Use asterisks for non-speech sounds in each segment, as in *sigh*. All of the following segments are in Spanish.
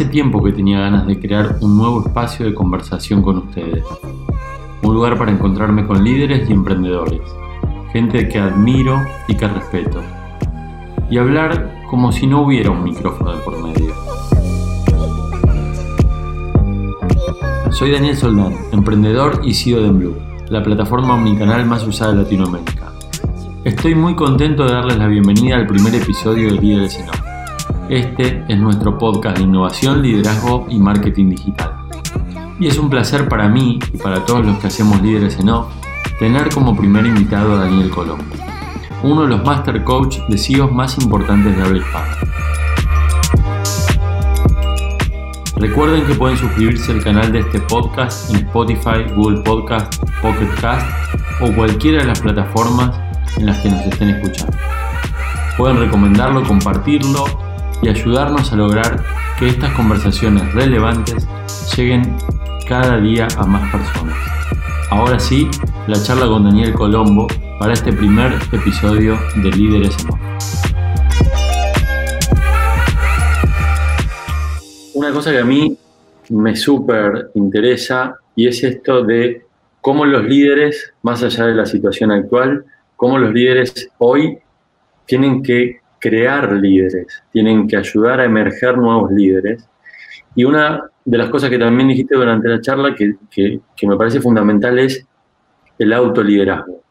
Hace tiempo que tenía ganas de crear un nuevo espacio de conversación con ustedes. Un lugar para encontrarme con líderes y emprendedores. Gente que admiro y que respeto. Y hablar como si no hubiera un micrófono de por medio. Soy Daniel Soldán, emprendedor y CEO de Blue, la plataforma omnicanal más usada de Latinoamérica. Estoy muy contento de darles la bienvenida al primer episodio de Líderes en. Este es nuestro podcast de innovación, liderazgo y marketing digital. Y es un placer para mí y para todos los que hacemos líderes en off tener como primer invitado a Daniel Colombo, uno de los master coach de CEOs más importantes de habla hispana. Recuerden que pueden suscribirse al canal de este podcast en Spotify, Google Podcast, Pocket Cast o cualquiera de las plataformas en las que nos estén escuchando. Pueden recomendarlo, compartirlo y ayudarnos a lograr que estas conversaciones relevantes lleguen cada día a más personas. Ahora sí, la charla con Daniel Colombo para este primer episodio de Líderes en Una cosa que a mí me súper interesa y es esto de cómo los líderes, más allá de la situación actual, cómo los líderes hoy tienen que crear líderes, tienen que ayudar a emerger nuevos líderes. Y una de las cosas que también dijiste durante la charla que, me parece fundamental es el autoliderazgo.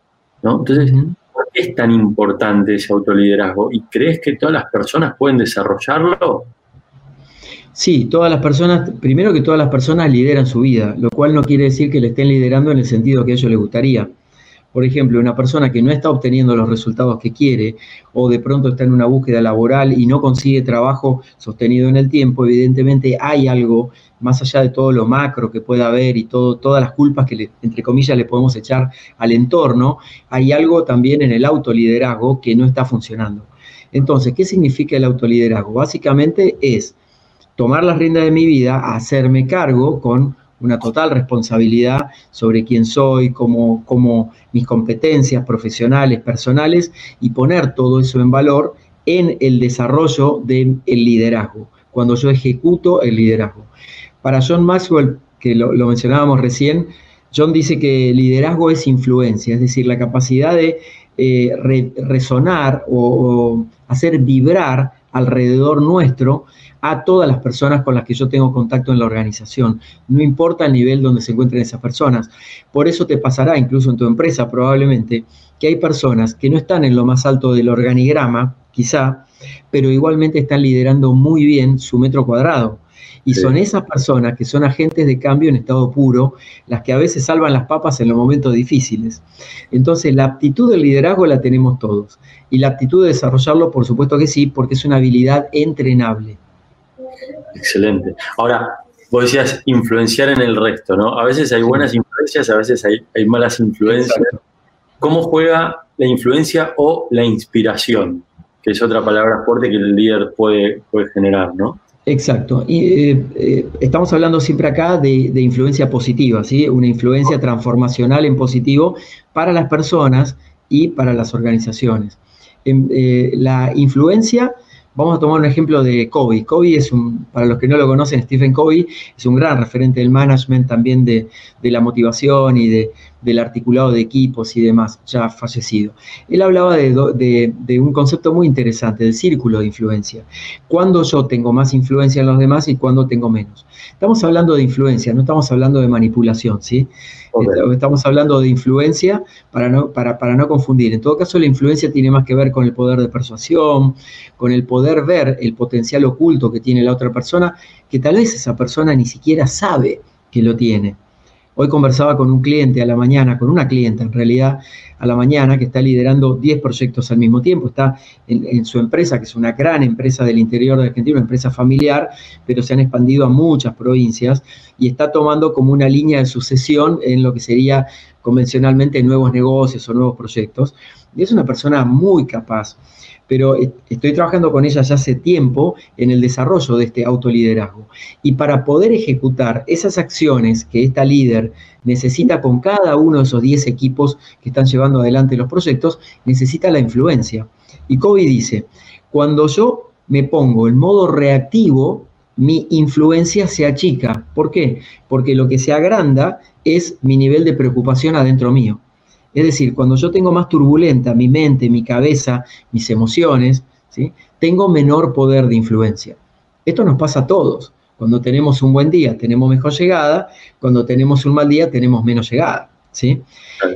¿no? Entonces, ¿por qué es tan importante ese autoliderazgo? ¿Y crees que todas las personas pueden desarrollarlo? Sí, todas las personas, primero que todas las personas lideran su vida, lo cual no quiere decir que le estén liderando en el sentido que a ellos les gustaría. Por ejemplo, una persona que no está obteniendo los resultados que quiere o de pronto está en una búsqueda laboral y no consigue trabajo sostenido en el tiempo, evidentemente hay algo más allá de todo lo macro que pueda haber y todo, todas las culpas que, entre comillas, le podemos echar al entorno, hay algo también en el autoliderazgo que no está funcionando. Entonces, ¿qué significa el autoliderazgo? Básicamente es tomar las riendas de mi vida, hacerme cargo con una total responsabilidad sobre quién soy, cómo, cómo mis competencias profesionales, personales, y poner todo eso en valor en el desarrollo del liderazgo, cuando yo ejecuto el liderazgo. Para John Maxwell, que lo, mencionábamos recién, John dice que liderazgo es influencia, es decir, la capacidad de eh, resonar o hacer vibrar alrededor nuestro a todas las personas con las que yo tengo contacto en la organización, no importa el nivel donde se encuentren esas personas. Por eso te pasará incluso en tu empresa probablemente que hay personas que no están en lo más alto del organigrama, quizá, pero igualmente están liderando muy bien su metro cuadrado. Y son esas personas que son agentes de cambio en estado puro, las que a veces salvan las papas en los momentos difíciles. Entonces, la aptitud del liderazgo la tenemos todos. Y la aptitud de desarrollarlo, por supuesto que sí, porque es una habilidad entrenable. Excelente. Ahora, vos decías influenciar en el resto, ¿no? A veces hay buenas influencias, a veces hay, malas influencias. ¿Cómo juega la influencia o la inspiración? Que es otra palabra fuerte que el líder puede, puede generar, ¿no? Exacto. Y, eh, eh, estamos hablando siempre acá de, influencia positiva, ¿sí? Una influencia transformacional en positivo para las personas y para las organizaciones. Em, eh, la influencia Vamos a tomar un ejemplo de Covey. Covey es un, para los que no lo conocen, Stephen Covey es un gran referente del management, también de, la motivación y de, del articulado de equipos y demás, ya fallecido. Él hablaba de, de, un concepto muy interesante, del círculo de influencia. Cuando yo tengo más influencia en los demás y cuando tengo menos. Estamos hablando de influencia, no estamos hablando de manipulación, ¿sí? Estamos hablando de influencia para no, para, para no confundir. En todo caso, la influencia tiene más que ver con el poder de persuasión, con el poder ver el potencial oculto que tiene la otra persona, que tal vez esa persona ni siquiera sabe que lo tiene. Hoy conversaba con un cliente a la mañana, con una clienta en realidad, a la mañana, que está liderando 10 proyectos al mismo tiempo. Está en, su empresa, que es una gran empresa del interior de Argentina, una empresa familiar, pero se han expandido a muchas provincias y está tomando como una línea de sucesión en lo que sería convencionalmente nuevos negocios o nuevos proyectos. Y es una persona muy capaz pero estoy trabajando con ella ya hace tiempo en el desarrollo de este autoliderazgo. Y para poder ejecutar esas acciones que esta líder necesita con cada uno de esos 10 equipos que están llevando adelante los proyectos, necesita la influencia. Y Kobe dice, cuando yo me pongo en modo reactivo, mi influencia se achica. ¿Por qué? Porque lo que se agranda es mi nivel de preocupación adentro mío. Es decir, cuando yo tengo más turbulenta mi mente, mi cabeza, mis emociones, ¿sí? tengo menor poder de influencia. Esto nos pasa a todos. Cuando tenemos un buen día tenemos mejor llegada, cuando tenemos un mal día tenemos menos llegada. ¿sí?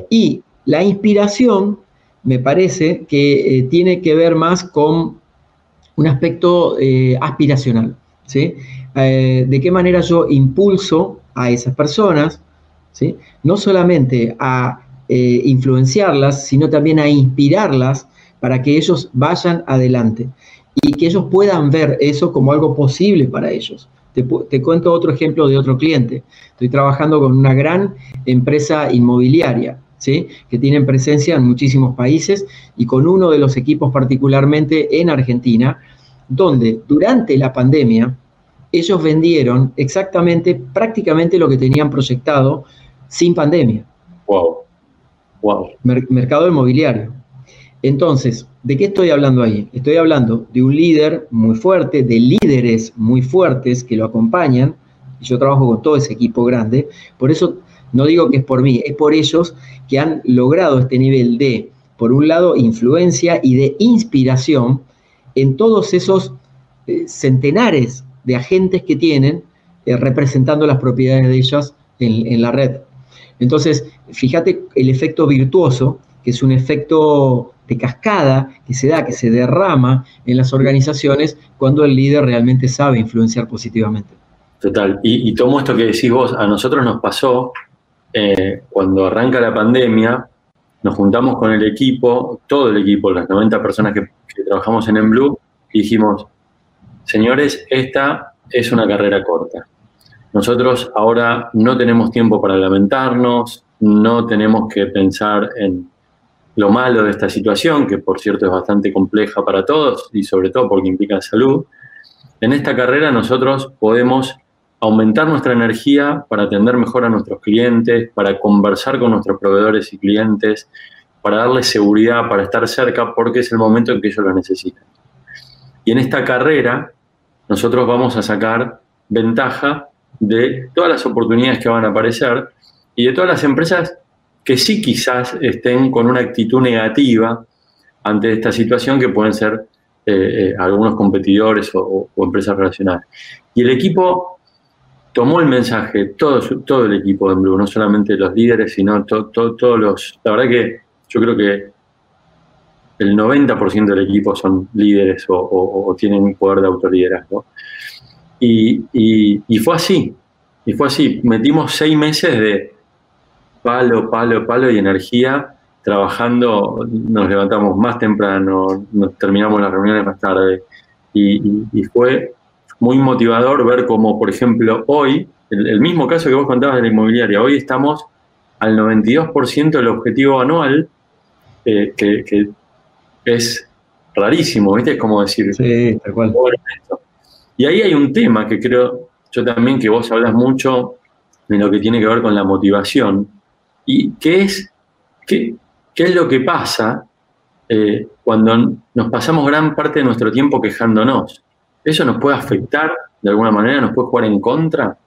Y la inspiración me parece que eh, tiene que ver más con un aspecto eh, aspiracional. ¿sí? Eh, de qué manera yo impulso a esas personas, ¿sí? no solamente a influenciarlas, sino también a inspirarlas para que ellos vayan adelante y que ellos puedan ver eso como algo posible para ellos. Te, te, cuento otro ejemplo de otro cliente. Estoy trabajando con una gran empresa inmobiliaria que tienen presencia en muchísimos países y con uno de los equipos particularmente en Argentina, donde durante la pandemia ellos vendieron exactamente, prácticamente lo que tenían proyectado sin pandemia. Wow. Mercado inmobiliario. Entonces, ¿de qué estoy hablando ahí? Estoy hablando de un líder muy fuerte, de líderes muy fuertes que lo acompañan. Yo trabajo con todo ese equipo grande. Por eso no digo que es por mí, es por ellos que han logrado este nivel de, por un lado, influencia y de inspiración en todos esos eh, centenares de agentes que tienen eh, representando las propiedades de ellas en, la red. Entonces, fíjate el efecto virtuoso, que es un efecto de cascada que se da, que se derrama en las organizaciones cuando el líder realmente sabe influenciar positivamente. Total. Y, y tomo esto que decís vos, a nosotros nos pasó eh, cuando arranca la pandemia, nos juntamos con el equipo, todo el equipo, las 90 personas que, trabajamos en Blue, y dijimos, señores, esta es una carrera corta. Nosotros ahora no tenemos tiempo para lamentarnos, no tenemos que pensar en lo malo de esta situación, que por cierto es bastante compleja para todos y sobre todo porque implica salud. En esta carrera nosotros podemos aumentar nuestra energía para atender mejor a nuestros clientes, para conversar con nuestros proveedores y clientes, para darles seguridad, para estar cerca, porque es el momento en que ellos lo necesitan. Y en esta carrera, nosotros vamos a sacar ventaja de todas las oportunidades que van a aparecer y de todas las empresas que sí quizás estén con una actitud negativa ante esta situación, que pueden ser eh, eh, algunos competidores o, o empresas relacionadas. Y el equipo tomó el mensaje, todo, todo el equipo de Blue, no solamente los líderes, sino todos los... La verdad que yo creo que el 90% del equipo son líderes o, tienen poder de autoliderazgo. Y, y, fue así, y fue así. Metimos seis meses de palo, palo, palo y energía trabajando, nos levantamos más temprano, nos terminamos las reuniones más tarde. Y, y, fue muy motivador ver cómo, por ejemplo, hoy, el, mismo caso que vos contabas de la inmobiliaria, hoy estamos al 92% del objetivo anual, eh, que, es rarísimo, ¿viste? Es como decir... Sí, tal cual. Y ahí hay un tema que creo yo también que vos hablas mucho de lo que tiene que ver con la motivación, y qué es, qué, qué es lo que pasa eh, cuando nos pasamos gran parte de nuestro tiempo quejándonos. ¿Eso nos puede afectar de alguna manera? ¿Nos puede jugar en contra?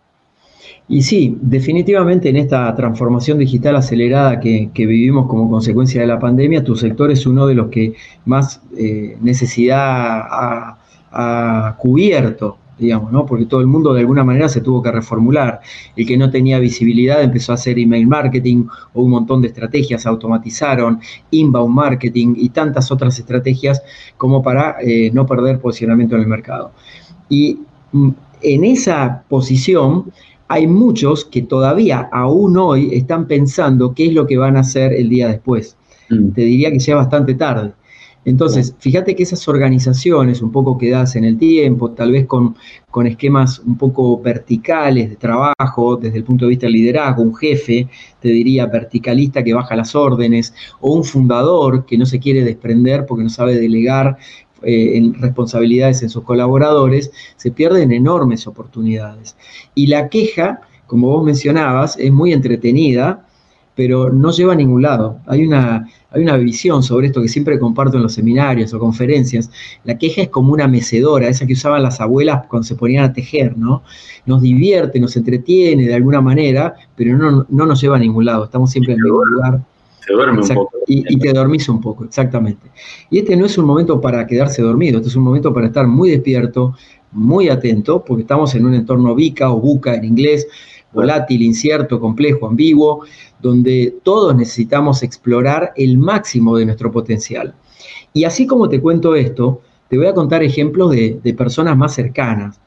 Y sí, definitivamente en esta transformación digital acelerada que, vivimos como consecuencia de la pandemia, tu sector es uno de los que más eh, necesidad ha, cubierto, digamos, ¿no? Porque todo el mundo de alguna manera se tuvo que reformular. El que no tenía visibilidad empezó a hacer email marketing o un montón de estrategias automatizaron, inbound marketing y tantas otras estrategias como para eh, no perder posicionamiento en el mercado. Y mm, en esa posición hay muchos que todavía aún hoy están pensando qué es lo que van a hacer el día después. Mm. Te diría que ya es bastante tarde. Entonces, fíjate que esas organizaciones un poco quedadas en el tiempo, tal vez con, con, esquemas un poco verticales de trabajo desde el punto de vista del liderazgo, un jefe, te diría, verticalista que baja las órdenes, o un fundador que no se quiere desprender porque no sabe delegar eh, en responsabilidades en sus colaboradores, se pierden enormes oportunidades. Y la queja, como vos mencionabas, es muy entretenida, pero no lleva a ningún lado. Hay una, hay una visión sobre esto que siempre comparto en los seminarios o conferencias. La queja es como una mecedora, esa que usaban las abuelas cuando se ponían a tejer, ¿no? Nos divierte, nos entretiene de alguna manera, pero no, no nos lleva a ningún lado. Estamos siempre en el mismo lugar. Te duerme un poco. Y, y, te dormís un poco, exactamente. Y este no es un momento para quedarse dormido, este es un momento para estar muy despierto, muy atento, porque estamos en un entorno VICA o buca en inglés, volátil, incierto, complejo, ambiguo, donde todos necesitamos explorar el máximo de nuestro potencial. Y así como te cuento esto, te voy a contar ejemplos de, personas más cercanas,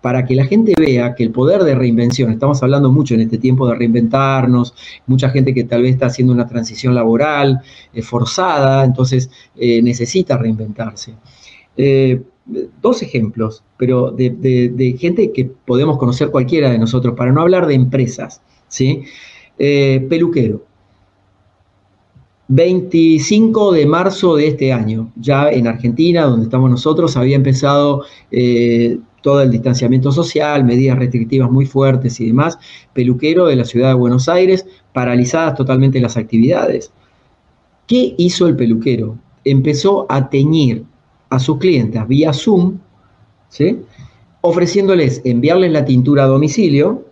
para que la gente vea que el poder de reinvención, estamos hablando mucho en este tiempo de reinventarnos, mucha gente que tal vez está haciendo una transición laboral eh, forzada, entonces eh, necesita reinventarse. Eh, dos ejemplos, pero de, gente que podemos conocer cualquiera de nosotros, para no hablar de empresas, ¿sí? peluquero. 25 de marzo de este año, ya en Argentina, donde estamos nosotros, había empezado eh, todo el distanciamiento social, medidas restrictivas muy fuertes y demás, peluquero de la ciudad de Buenos Aires, paralizadas totalmente las actividades. ¿Qué hizo el peluquero? Empezó a teñir a sus clientes vía Zoom, ¿sí? ofreciéndoles enviarles la tintura a domicilio,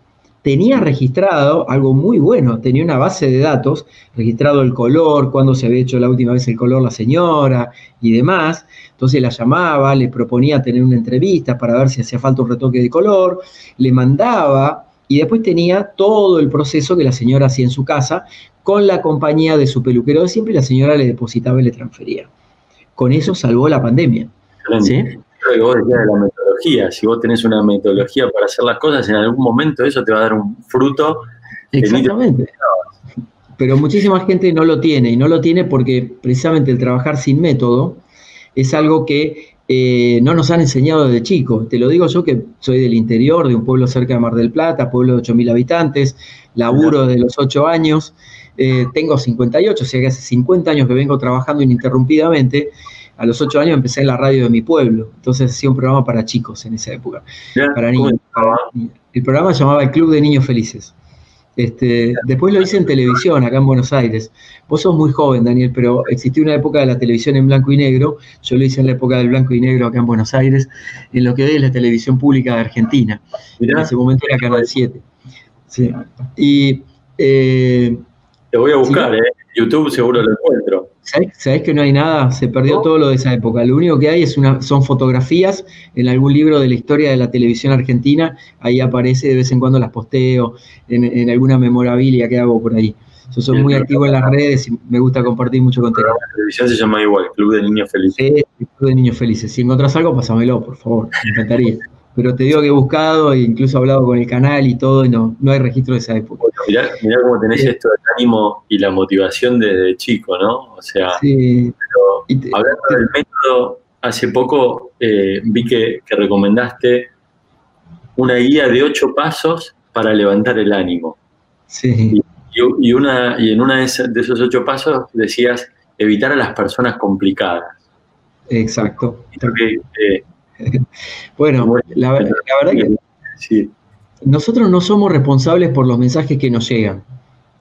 tenía registrado algo muy bueno, tenía una base de datos, registrado el color, cuándo se había hecho la última vez el color la señora y demás. Entonces la llamaba, le proponía tener una entrevista para ver si hacía falta un retoque de color, le mandaba y después tenía todo el proceso que la señora hacía en su casa con la compañía de su peluquero de siempre y la señora le depositaba y le transfería. Con eso salvó la pandemia. ¿sí? que vos decías de la metodología. Si vos tenés una metodología para hacer las cosas, en algún momento eso te va a dar un fruto. Exactamente. Pero muchísima gente no lo tiene, y no lo tiene porque precisamente el trabajar sin método es algo que eh, no nos han enseñado desde chicos. Te lo digo yo que soy del interior, de un pueblo cerca de Mar del Plata, pueblo de 8.000 habitantes, laburo de los 8 años, eh, tengo 58, o sea que hace 50 años que vengo trabajando ininterrumpidamente a los ocho años empecé en la radio de mi pueblo, entonces hacía un programa para chicos en esa época, para niños. el programa se llamaba El Club de Niños Felices. Este, después lo hice en televisión, acá en Buenos Aires. Vos sos muy joven, Daniel, pero existió una época de la televisión en blanco y negro. Yo lo hice en la época del blanco y negro acá en Buenos Aires, en lo que hoy es la televisión pública de Argentina. En ese momento era Canal 7. Sí. Y. Eh, Te voy a buscar, ¿eh? YouTube seguro lo encuentro. ¿Sabés, que no hay nada? Se perdió todo lo de esa época. Lo único que hay es una, son fotografías en algún libro de la historia de la televisión argentina. Ahí aparece, de vez en cuando las posteo en, alguna memorabilia que hago por ahí. Yo soy muy activo en las redes y me gusta compartir mucho contenido. La televisión se llama igual, Club de Niños Felices. Sí, Club de Niños Felices. Si encontrás algo, pásamelo, por favor. Me encantaría. Pero te digo que he buscado e incluso he hablado con el canal y todo y no, no hay registro de esa época. mirá, mirá cómo tenés esto del ánimo y la motivación desde chico, ¿no? O sea, sí. hablando del método, hace poco eh, vi que, que, recomendaste una guía de ocho pasos para levantar el ánimo. Sí. Y, y una, y en una de, esos ocho pasos decías evitar a las personas complicadas. Exacto. Creo que, eh, *laughs* bueno, la, verdad que nosotros no somos responsables por los mensajes que nos llegan.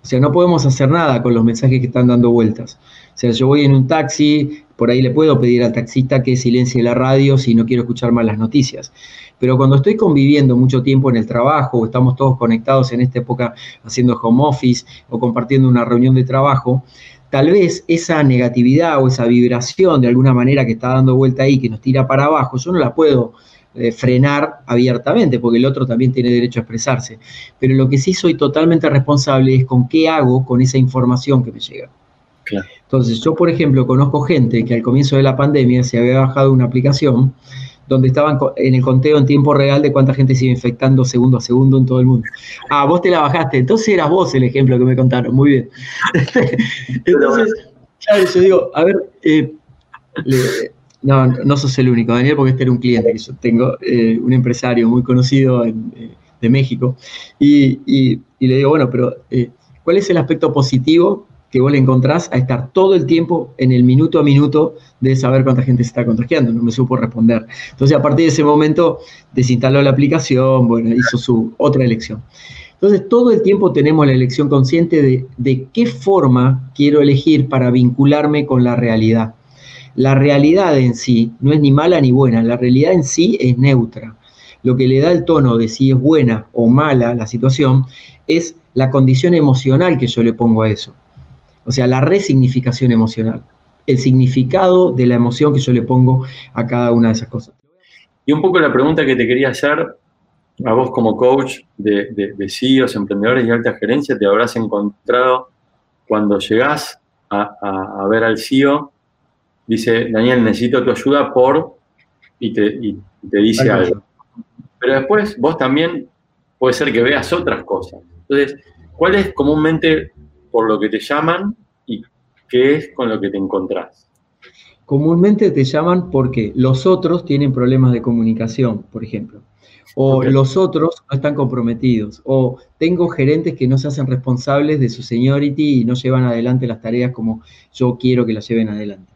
O sea, no podemos hacer nada con los mensajes que están dando vueltas. O sea, yo voy en un taxi, por ahí le puedo pedir al taxista que silencie la radio si no quiero escuchar más las noticias. Pero cuando estoy conviviendo mucho tiempo en el trabajo, o estamos todos conectados en esta época haciendo home office o compartiendo una reunión de trabajo, tal vez esa negatividad o esa vibración de alguna manera que está dando vuelta ahí, que nos tira para abajo, yo no la puedo eh, frenar abiertamente, porque el otro también tiene derecho a expresarse. Pero lo que sí soy totalmente responsable es con qué hago con esa información que me llega. Claro. Entonces, yo, por ejemplo, conozco gente que al comienzo de la pandemia se había bajado una aplicación donde estaban en el conteo en tiempo real de cuánta gente se iba infectando segundo a segundo en todo el mundo. Ah, vos te la bajaste, entonces eras vos el ejemplo que me contaron, muy bien. *laughs* entonces, claro, yo digo, a ver, eh, no, no sos el único, Daniel, porque este era un cliente que yo tengo, eh, un empresario muy conocido eh, de México, y, y, le digo, bueno, pero ¿cuál es el aspecto positivo que vos le encontrás a estar todo el tiempo en el minuto a minuto de saber cuánta gente se está contagiando. No me supo responder. Entonces, a partir de ese momento, desinstaló la aplicación, bueno, hizo su otra elección. Entonces, todo el tiempo tenemos la elección consciente de, de qué forma quiero elegir para vincularme con la realidad. La realidad en sí no es ni mala ni buena, la realidad en sí es neutra. Lo que le da el tono de si es buena o mala la situación es la condición emocional que yo le pongo a eso. O sea, la resignificación emocional, el significado de la emoción que yo le pongo a cada una de esas cosas. Y un poco la pregunta que te quería hacer, a vos como coach de, de, CEOs, emprendedores y alta gerencia, te habrás encontrado cuando llegás a, ver al CEO, dice, Daniel, necesito tu ayuda por, y te, te dice algo. Pero después vos también puede ser que veas otras cosas. Entonces, ¿cuál es comúnmente por lo que te llaman y qué es con lo que te encontrás? Comúnmente te llaman porque los otros tienen problemas de comunicación, por ejemplo. O los otros no están comprometidos. O tengo gerentes que no se hacen responsables de su seniority y no llevan adelante las tareas como yo quiero que las lleven adelante.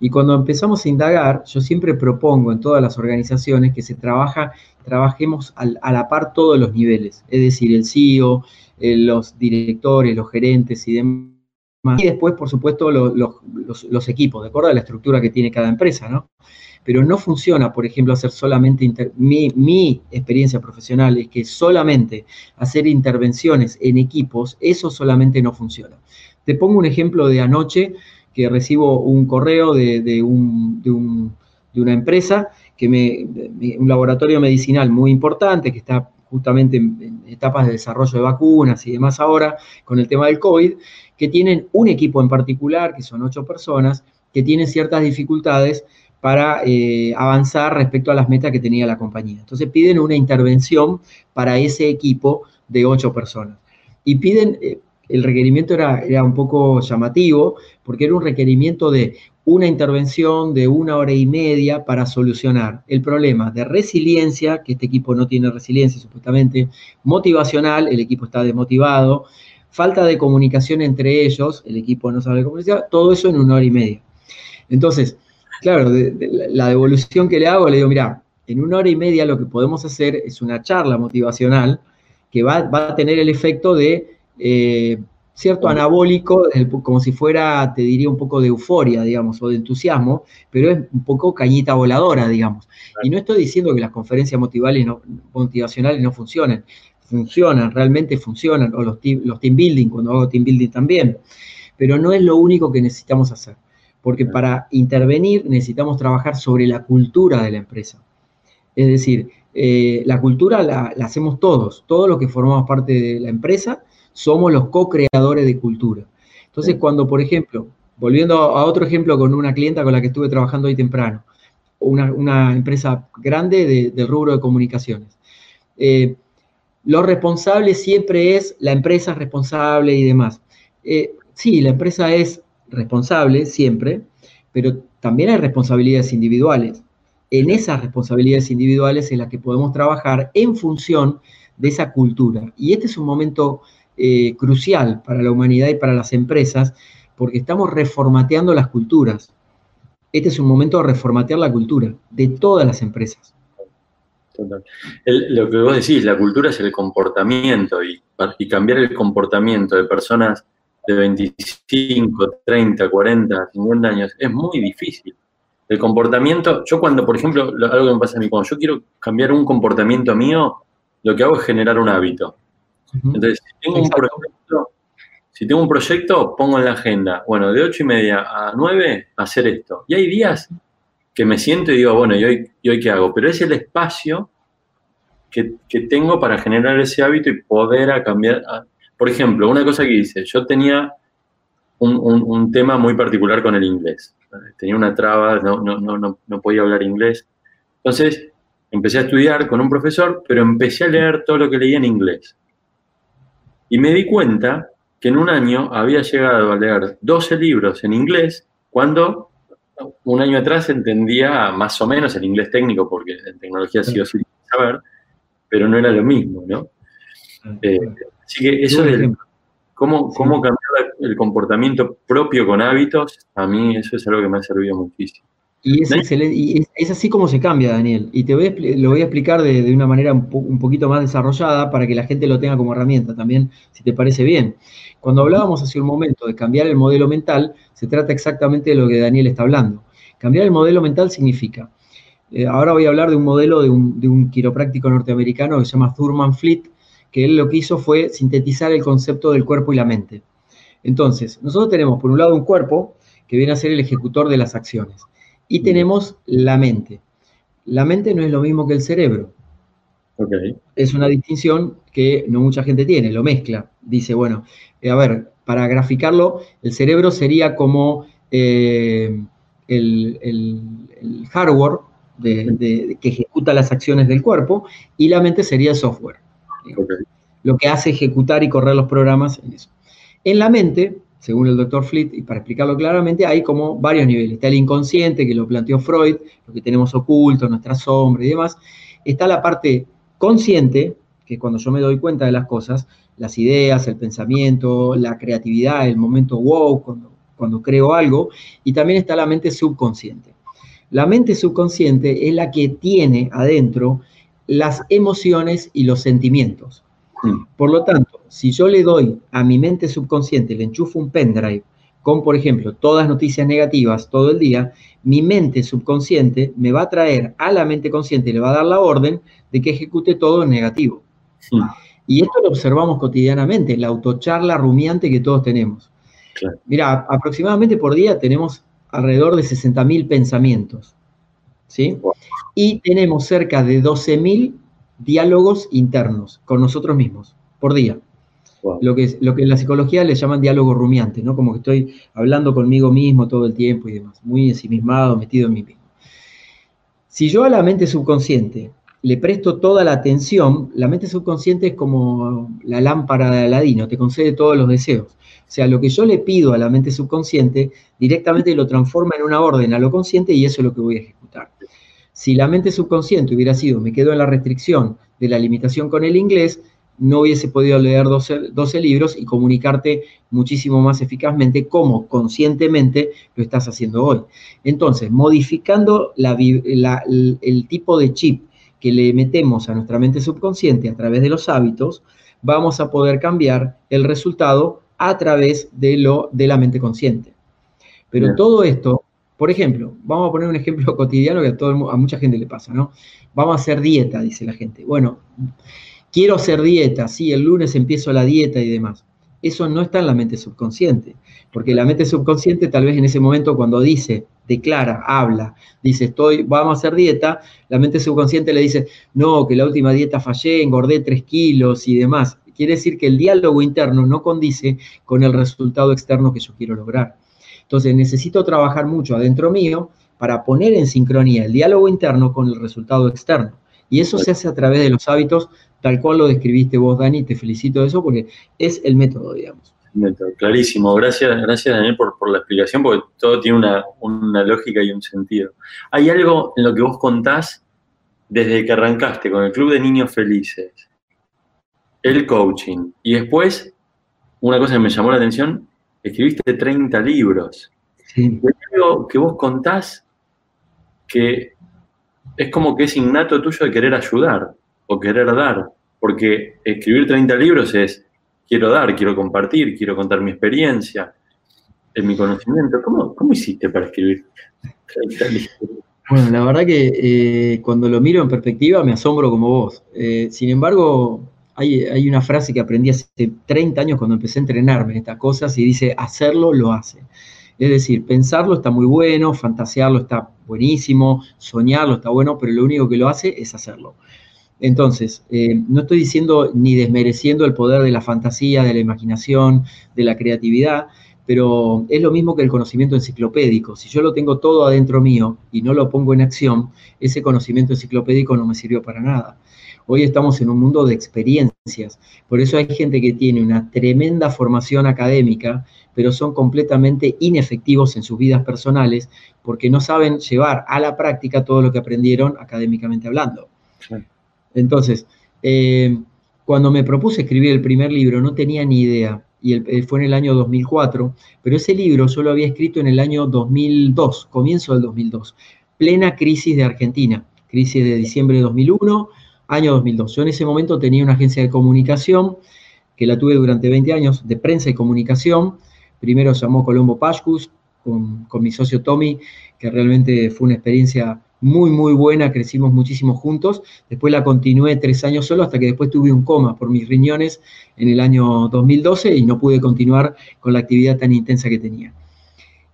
Y cuando empezamos a indagar, yo siempre propongo en todas las organizaciones que se trabaja, trabajemos a la par todos los niveles, es decir, el CEO, eh, los directores, los gerentes y demás. Y después, por supuesto, los, equipos, de acuerdo a la estructura que tiene cada empresa, ¿no? Pero no funciona, por ejemplo, hacer solamente, mi, experiencia profesional es que solamente hacer intervenciones en equipos, eso solamente no funciona. Te pongo un ejemplo de anoche, que recibo un correo de, una empresa, que me, un laboratorio medicinal muy importante que está justamente en, etapas de desarrollo de vacunas y demás ahora con el tema del COVID, que tienen un equipo en particular, que son ocho personas, que tienen ciertas dificultades para eh, avanzar respecto a las metas que tenía la compañía. Entonces piden una intervención para ese equipo de ocho personas. Y piden, eh, el requerimiento era, era un poco llamativo, porque era un requerimiento de una intervención de una hora y media para solucionar el problema de resiliencia, que este equipo no tiene resiliencia supuestamente, motivacional, el equipo está desmotivado, falta de comunicación entre ellos, el equipo no sabe comunicar, todo eso en una hora y media. Entonces, claro, la devolución que le hago, le digo, mira, en una hora y media lo que podemos hacer es una charla motivacional que va, va a tener el efecto de eh, cierto anabólico, como si fuera, te diría, un poco de euforia, digamos, o de entusiasmo, pero es un poco cañita voladora, digamos. Y no estoy diciendo que las conferencias motivacionales no, motivacionales no funcionen, funcionan, realmente funcionan, o los team, los team building, cuando hago team building también, pero no es lo único que necesitamos hacer, porque para intervenir necesitamos trabajar sobre la cultura de la empresa. Es decir, eh, la cultura la, la hacemos todos, todos los que formamos parte de la empresa, somos los co-creadores de cultura. Entonces, cuando, por ejemplo, volviendo a otro ejemplo con una clienta con la que estuve trabajando hoy temprano, una, empresa grande del rubro de comunicaciones. Eh, lo responsable siempre es la empresa responsable y demás. Eh, sí, la empresa es responsable siempre, pero también hay responsabilidades individuales. En esas responsabilidades individuales es las que podemos trabajar en función de esa cultura. Y este es un momento eh, crucial para la humanidad y para las empresas, porque estamos reformateando las culturas. Este es un momento de reformatear la cultura de todas las empresas. lo que vos decís, la cultura es el comportamiento y, y cambiar el comportamiento de personas de 25, 30, 40, 50 años es muy difícil. El comportamiento, yo cuando, por ejemplo, algo que me pasa a mí, cuando yo quiero cambiar un comportamiento mío, lo que hago es generar un hábito. Entonces, si tengo, un proyecto, si tengo un proyecto, pongo en la agenda, bueno, de ocho y media a 9, hacer esto. Y hay días que me siento y digo, bueno, ¿y hoy, hoy qué hago? Pero es el espacio que, tengo para generar ese hábito y poder a cambiar. por ejemplo, una cosa que hice, yo tenía un, tema muy particular con el inglés. Tenía una traba, no, no, no, no podía hablar inglés. Entonces, empecé a estudiar con un profesor, pero empecé a leer todo lo que leía en inglés. Y me di cuenta que en un año había llegado a leer 12 libros en inglés cuando un año atrás entendía más o menos el inglés técnico, porque en tecnología sí o sí saber, pero no era lo mismo, ¿no? Eh, así que eso de cómo, cómo cambiar el comportamiento propio con hábitos, a mí eso es algo que me ha servido muchísimo. Y es, excelente, y es, así como se cambia, Daniel. Y te voy lo voy a explicar de, una manera un, poquito más desarrollada para que la gente lo tenga como herramienta también, si te parece bien. Cuando hablábamos hace un momento de cambiar el modelo mental, se trata exactamente de lo que Daniel está hablando. Cambiar el modelo mental significa, eh, ahora voy a hablar de un modelo de un, de un quiropráctico norteamericano que se llama Thurman Fleet, que él lo que hizo fue sintetizar el concepto del cuerpo y la mente. Entonces, nosotros tenemos por un lado un cuerpo que viene a ser el ejecutor de las acciones y tenemos la mente. La mente no es lo mismo que el cerebro. Es una distinción que no mucha gente tiene, lo mezcla. Dice, bueno, eh, a ver, para graficarlo, el cerebro sería como eh, el, hardware que ejecuta las acciones del cuerpo y la mente sería el software. Lo que hace ejecutar y correr los programas en eso. En la mente según el doctor Fleet, y para explicarlo claramente, hay como varios niveles. Está el inconsciente, que lo planteó Freud, lo que tenemos oculto, nuestra sombra y demás. Está la parte consciente, que es cuando yo me doy cuenta de las cosas, las ideas, el pensamiento, la creatividad, el momento wow, cuando, cuando creo algo. Y también está la mente subconsciente. La mente subconsciente es la que tiene adentro las emociones y los sentimientos. Mm. Por lo tanto, si yo le doy a mi mente subconsciente, le enchufo un pendrive con, por ejemplo, todas noticias negativas todo el día, mi mente subconsciente me va a traer a la mente consciente y le va a dar la orden de que ejecute todo en negativo. Y esto lo observamos cotidianamente, la autocharla rumiante que todos tenemos. Mira, aproximadamente por día tenemos alrededor de 60.000 pensamientos. ¿sí? Y tenemos cerca de 12.000 diálogos internos con nosotros mismos por día. Lo, que, lo que en la psicología le llaman diálogo rumiante, ¿no? Como que estoy hablando conmigo mismo todo el tiempo y demás, muy ensimismado, metido en mí mismo. Si yo a la mente subconsciente le presto toda la atención, la mente subconsciente es como la lámpara de Aladino, te concede todos los deseos. O sea, lo que yo le pido a la mente subconsciente, directamente lo transforma en una orden a lo consciente y eso es lo que voy a ejecutar. Si la mente subconsciente hubiera sido, me quedo en la restricción de la limitación con el inglés, no hubiese podido leer 12, libros y comunicarte muchísimo más eficazmente como conscientemente lo estás haciendo hoy. Entonces, modificando el tipo de chip que le metemos a nuestra mente subconsciente a través de los hábitos, vamos a poder cambiar el resultado a través de, lo, de la mente consciente. Pero todo esto por ejemplo, vamos a poner un ejemplo *laughs* cotidiano que a, todo, a mucha gente le pasa, ¿no? Vamos a hacer dieta, dice la gente. Bueno, quiero hacer dieta, sí, el lunes empiezo la dieta y demás. Eso no está en la mente subconsciente, porque la mente subconsciente tal vez en ese momento cuando dice, declara, habla, dice, estoy, vamos a hacer dieta, la mente subconsciente le dice, no, que la última dieta fallé, engordé tres kilos y demás. Quiere decir que el diálogo interno no condice con el resultado externo que yo quiero lograr. Entonces necesito trabajar mucho adentro mío para poner en sincronía el diálogo interno con el resultado externo. Y eso se hace a través de los hábitos, tal cual lo describiste vos, Dani, te felicito de eso porque es el método, digamos. Método, clarísimo. Gracias, gracias Daniel, por, la explicación, porque todo tiene una, una lógica y un sentido. Hay algo en lo que vos contás desde que arrancaste con el Club de Niños Felices, el coaching, y después, una cosa que me llamó la atención, escribiste 30 libros. Sí. algo que vos contás que es como que es innato tuyo de querer ayudar o querer dar, porque escribir 30 libros es quiero dar, quiero compartir, quiero contar mi experiencia, en mi conocimiento. ¿Cómo, hiciste para escribir 30 libros? Bueno, la verdad que eh, cuando lo miro en perspectiva me asombro como vos. Eh, sin embargo, hay, una frase que aprendí hace 30 años cuando empecé a entrenarme en estas cosas y dice, hacerlo lo hace. Es decir, pensarlo está muy bueno, fantasearlo está buenísimo, soñarlo está bueno, pero lo único que lo hace es hacerlo. Entonces, eh, no estoy diciendo ni desmereciendo el poder de la fantasía, de la imaginación, de la creatividad, pero es lo mismo que el conocimiento enciclopédico. Si yo lo tengo todo adentro mío y no lo pongo en acción, ese conocimiento enciclopédico no me sirvió para nada. Hoy estamos en un mundo de experiencias, por eso hay gente que tiene una tremenda formación académica, pero son completamente inefectivos en sus vidas personales porque no saben llevar a la práctica todo lo que aprendieron académicamente hablando. Entonces, eh, cuando me propuse escribir el primer libro no tenía ni idea y fue en el año 2004, pero ese libro yo lo había escrito en el año 2002, comienzo del 2002, plena crisis de Argentina, crisis de diciembre de 2001, año 2002. Yo en ese momento tenía una agencia de comunicación que la tuve durante 20 años, de prensa y comunicación, primero se llamó Colombo Pascus, con, con mi socio Tommy, que realmente fue una experiencia muy, muy buena, crecimos muchísimo juntos. Después la continué tres años solo hasta que después tuve un coma por mis riñones en el año 2012 y no pude continuar con la actividad tan intensa que tenía.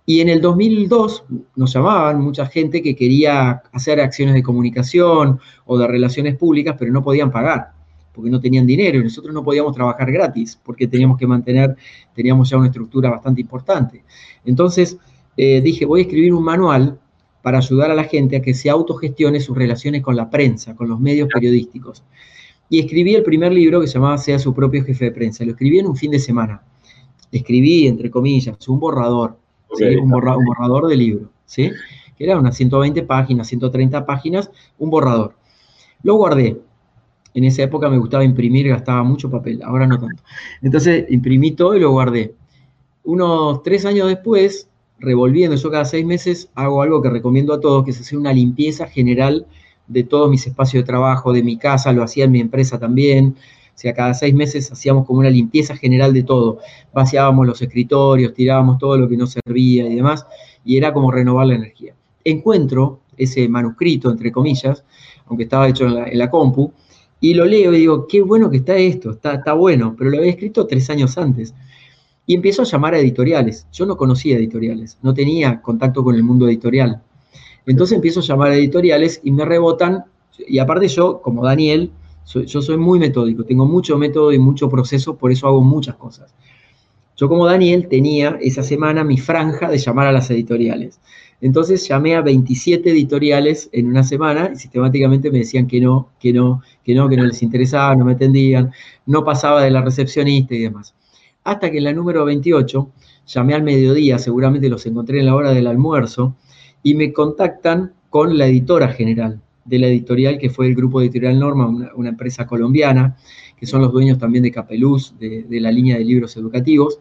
Y en el 2002 nos llamaban mucha gente que quería hacer acciones de comunicación o de relaciones públicas, pero no podían pagar, porque no tenían dinero y nosotros no podíamos trabajar gratis, porque teníamos que mantener, teníamos ya una estructura bastante importante. Entonces eh, dije, voy a escribir un manual para ayudar a la gente a que se autogestione sus relaciones con la prensa, con los medios periodísticos. Y escribí el primer libro que se llamaba Sea su propio jefe de prensa. Lo escribí en un fin de semana. Escribí, entre comillas, un borrador, un, borrador de libro, ¿sí? que era unas 120 páginas, 130 páginas, un borrador. Lo guardé. En esa época me gustaba imprimir, gastaba mucho papel, ahora no tanto. Entonces imprimí todo y lo guardé. Unos tres años después, revolviendo. Yo cada seis meses hago algo que recomiendo a todos, que es hacer una limpieza general de todos mis espacios de trabajo, de mi casa, lo hacía en mi empresa también. O sea, cada seis meses hacíamos como una limpieza general de todo. Vaciábamos los escritorios, tirábamos todo lo que no servía y demás, y era como renovar la energía. Encuentro ese manuscrito, entre comillas, aunque estaba hecho en la, compu, y lo leo y digo, qué bueno que está esto, está, está bueno, pero lo había escrito tres años antes. Y empiezo a llamar a editoriales. Yo no conocía editoriales, no tenía contacto con el mundo editorial. Entonces empiezo a llamar a editoriales y me rebotan, y aparte yo, como Daniel, yo soy muy metódico, tengo mucho método y mucho proceso, por eso hago muchas cosas. Yo como Daniel tenía esa semana mi franja de llamar a las editoriales. Entonces llamé a 27 editoriales en una semana y sistemáticamente me decían que no, que no, que no, que no les interesaba, no me atendían, no pasaba de la recepcionista y demás hasta que en la número 28 llamé al mediodía, seguramente los encontré en la hora del almuerzo, y me contactan con la editora general de la editorial, que fue el Grupo Editorial Norma, una, empresa colombiana, que son los dueños también de Capeluz, de, la línea de libros educativos.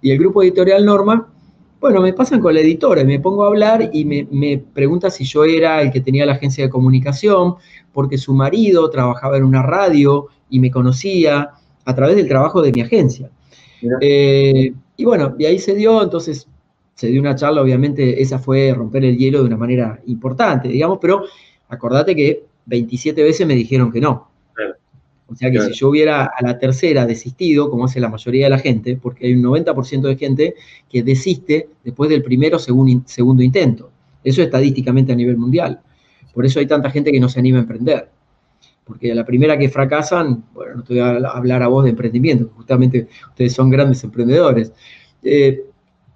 Y el Grupo Editorial Norma, bueno, me pasan con la editora y me pongo a hablar y me, me pregunta si yo era el que tenía la agencia de comunicación, porque su marido trabajaba en una radio y me conocía a través del trabajo de mi agencia. Eh, y bueno, y ahí se dio, entonces se dio una charla, obviamente esa fue romper el hielo de una manera importante, digamos, pero acordate que 27 veces me dijeron que no. O sea que si yo hubiera a la tercera desistido, como hace la mayoría de la gente, porque hay un 90% de gente que desiste después del primero o segundo intento. Eso estadísticamente a nivel mundial. Por eso hay tanta gente que no se anima a emprender porque la primera que fracasan, bueno, no estoy a hablar a vos de emprendimiento, justamente ustedes son grandes emprendedores. Eh,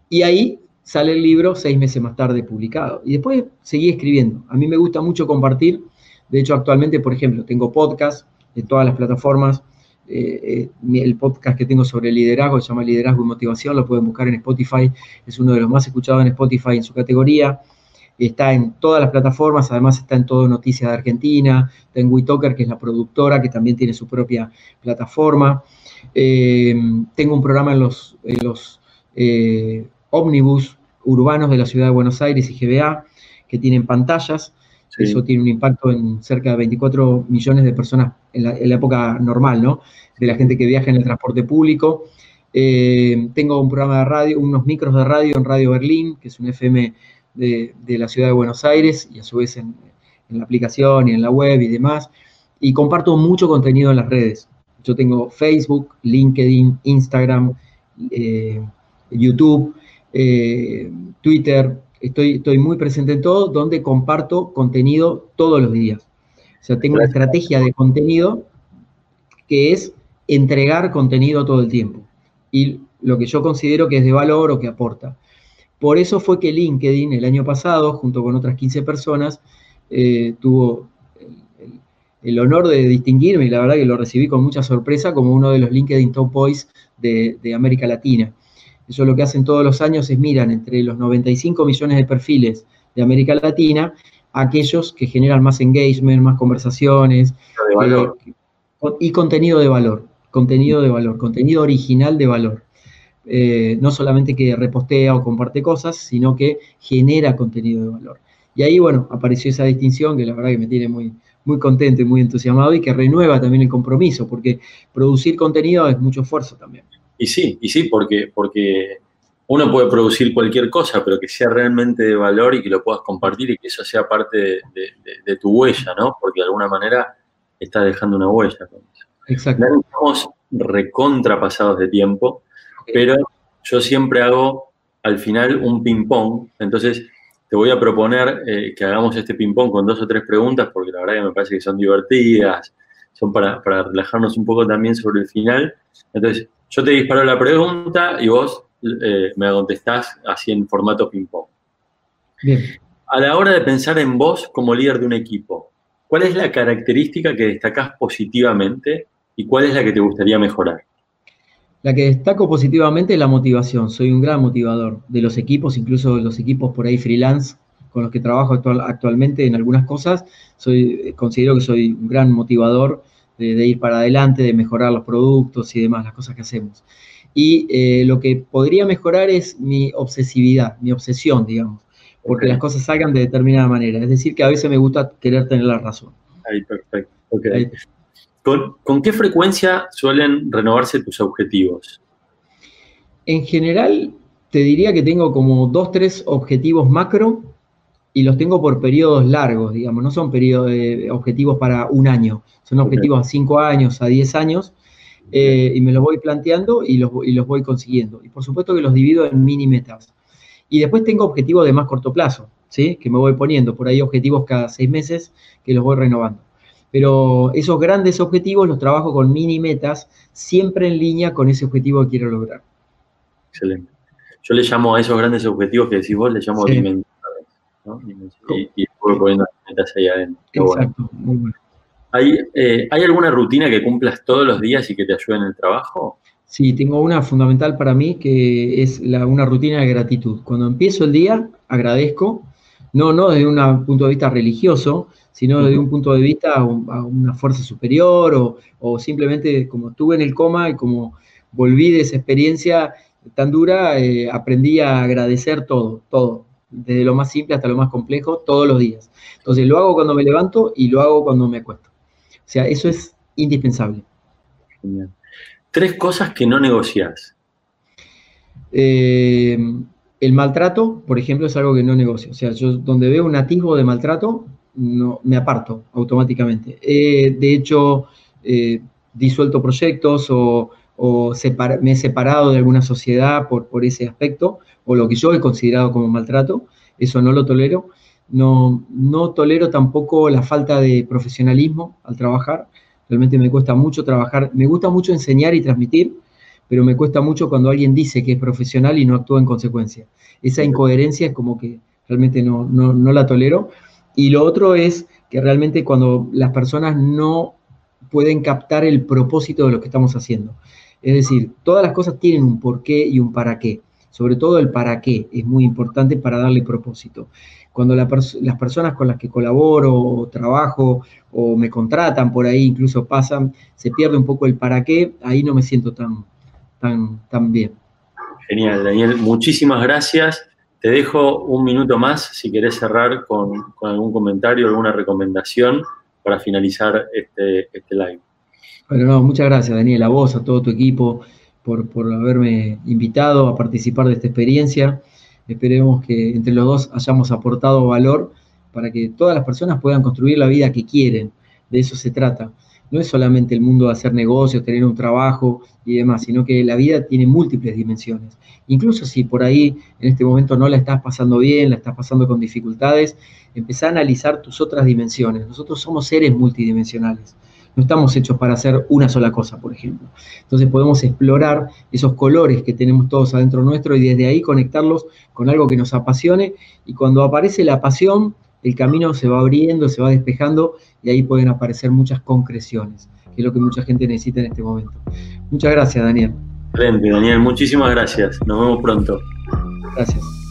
y ahí sale el libro seis meses más tarde publicado. Y después seguí escribiendo. A mí me gusta mucho compartir. De hecho, actualmente, por ejemplo, tengo podcast en todas las plataformas. Eh, eh, el podcast que tengo sobre liderazgo se llama Liderazgo y Motivación, lo pueden buscar en Spotify. Es uno de los más escuchados en Spotify en su categoría está en todas las plataformas, además está en todo Noticias de Argentina, está en WeTalker, que es la productora, que también tiene su propia plataforma. Eh, tengo un programa en los, los eh, ómnibus urbanos de la ciudad de Buenos Aires y GBA, que tienen pantallas. Eso tiene un impacto en cerca de 24 millones de personas en la, época normal, ¿no? De la gente que viaja en el transporte público. Eh, tengo un programa de radio, unos micros de radio en Radio Berlín, que es un FM de, la ciudad de Buenos Aires y a su vez en, la aplicación y en la web y demás. Y comparto mucho contenido en las redes. Yo tengo Facebook, LinkedIn, Instagram, eh, YouTube, eh, Twitter. Estoy, estoy muy presente en todo, donde comparto contenido todos los días. O sea, tengo una estrategia de contenido que es entregar contenido todo el tiempo. Y lo que yo considero que es de valor o que aporta. Por eso fue que LinkedIn el año pasado, junto con otras 15 personas, eh, tuvo el, honor de distinguirme y la verdad que lo recibí con mucha sorpresa como uno de los LinkedIn Top Boys de, América Latina. Ellos lo que hacen todos los años es miran entre los 95 millones de perfiles de América Latina aquellos que generan más engagement, más conversaciones eh, y contenido de valor, contenido de valor, contenido original de valor. Eh, no solamente que repostea o comparte cosas, sino que genera contenido de valor. Y ahí, bueno, apareció esa distinción que la verdad que me tiene muy, muy contento y muy entusiasmado y que renueva también el compromiso, porque producir contenido es mucho esfuerzo también. Y sí, y sí, porque, porque uno puede producir cualquier cosa, pero que sea realmente de valor y que lo puedas compartir y que eso sea parte de, tu huella, ¿no? Porque de alguna manera estás dejando una huella con eso. Exacto. Estamos recontrapasados de tiempo, pero yo siempre hago al final un ping-pong. Entonces, te voy a proponer eh, que hagamos este ping-pong con dos o tres preguntas, porque la verdad que me parece que son divertidas, son para, para relajarnos un poco también sobre el final. Entonces, yo te disparo la pregunta y vos eh, me contestás así en formato ping-pong. A la hora de pensar en vos como líder de un equipo, ¿cuál es la característica que destacás positivamente y cuál es la que te gustaría mejorar? La que destaco positivamente es la motivación. Soy un gran motivador de los equipos, incluso de los equipos por ahí freelance con los que trabajo actualmente en algunas cosas. Soy, considero que soy un gran motivador de, de, ir para adelante, de mejorar los productos y demás, las cosas que hacemos y eh, lo que podría mejorar es mi obsesividad, mi obsesión, digamos, porque las cosas salgan de determinada manera. Es decir, que a veces me gusta querer tener la razón. Ahí, perfecto. ¿Con, qué frecuencia suelen renovarse tus objetivos? En general, te diría que tengo como dos, tres objetivos macro y los tengo por periodos largos, digamos, no son periodos, eh, objetivos para un año, son objetivos a cinco años, a diez años, eh, y me los voy planteando y los, y los voy consiguiendo. Y por supuesto que los divido en mini metas. Y después tengo objetivos de más corto plazo, ¿sí? Que me voy poniendo. Por ahí objetivos cada seis meses que los voy renovando. Pero esos grandes objetivos los trabajo con mini metas, siempre en línea con ese objetivo que quiero lograr. Excelente. Yo le llamo a esos grandes objetivos que decís vos, le llamo dimensiones, ¿no? Y, y voy poniendo metas ahí adentro. Exacto, muy bueno. Eh, ¿Hay, alguna rutina que cumplas todos los días y que te ayude en el trabajo? Sí, tengo una fundamental para mí que es una rutina de gratitud. Cuando empiezo el día, agradezco, no, no desde un punto de vista religioso, sino desde un punto de vista a, una fuerza superior o, simplemente como estuve en el coma y como volví de esa experiencia tan dura, eh, aprendí a agradecer todo, todo, desde lo más simple hasta lo más complejo, todos los días. Entonces lo hago cuando me levanto y lo hago cuando me acuesto. O sea, eso es indispensable. Genial. Tres cosas que no negocias. Eh, el maltrato, por ejemplo, es algo que no negocio. O sea, yo donde veo un atisbo de maltrato, no, me aparto automáticamente. de hecho, eh, disuelto proyectos o, me he separado de alguna sociedad por, por ese aspecto, o lo que yo he considerado como maltrato, eso no lo tolero. No, no tolero tampoco la falta de profesionalismo al trabajar. Realmente me cuesta mucho trabajar. Me gusta mucho enseñar y transmitir, pero me cuesta mucho cuando alguien dice que es profesional y no actúa en consecuencia. Esa incoherencia es como que realmente no, no, la tolero. Y lo otro es que realmente cuando las personas no pueden captar el propósito de lo que estamos haciendo. Es decir, todas las cosas tienen un porqué y un para qué. Sobre todo el para qué es muy importante para darle propósito cuando las personas con las que colaboro o trabajo o me contratan por ahí, incluso pasan, se pierde un poco el para qué, ahí no me siento tan, tan, tan bien. Genial, Daniel. Muchísimas gracias. Te dejo un minuto más si querés cerrar con, algún comentario, alguna recomendación para finalizar este, este live. Bueno, no, muchas gracias, Daniel, a vos, a todo tu equipo, por, por haberme invitado a participar de esta experiencia. Esperemos que entre los dos hayamos aportado valor para que todas las personas puedan construir la vida que quieren. De eso se trata. No es solamente el mundo de hacer negocios, tener un trabajo y demás, sino que la vida tiene múltiples dimensiones. Incluso si por ahí en este momento no la estás pasando bien, la estás pasando con dificultades, empezá a analizar tus otras dimensiones. Nosotros somos seres multidimensionales. No estamos hechos para hacer una sola cosa, por ejemplo. Entonces podemos explorar esos colores que tenemos todos adentro nuestro y desde ahí conectarlos con algo que nos apasione y cuando aparece la pasión, el camino se va abriendo, se va despejando y ahí pueden aparecer muchas concreciones, que es lo que mucha gente necesita en este momento. Muchas gracias, Daniel. Excelente, Daniel. Muchísimas gracias. Nos vemos pronto. Gracias.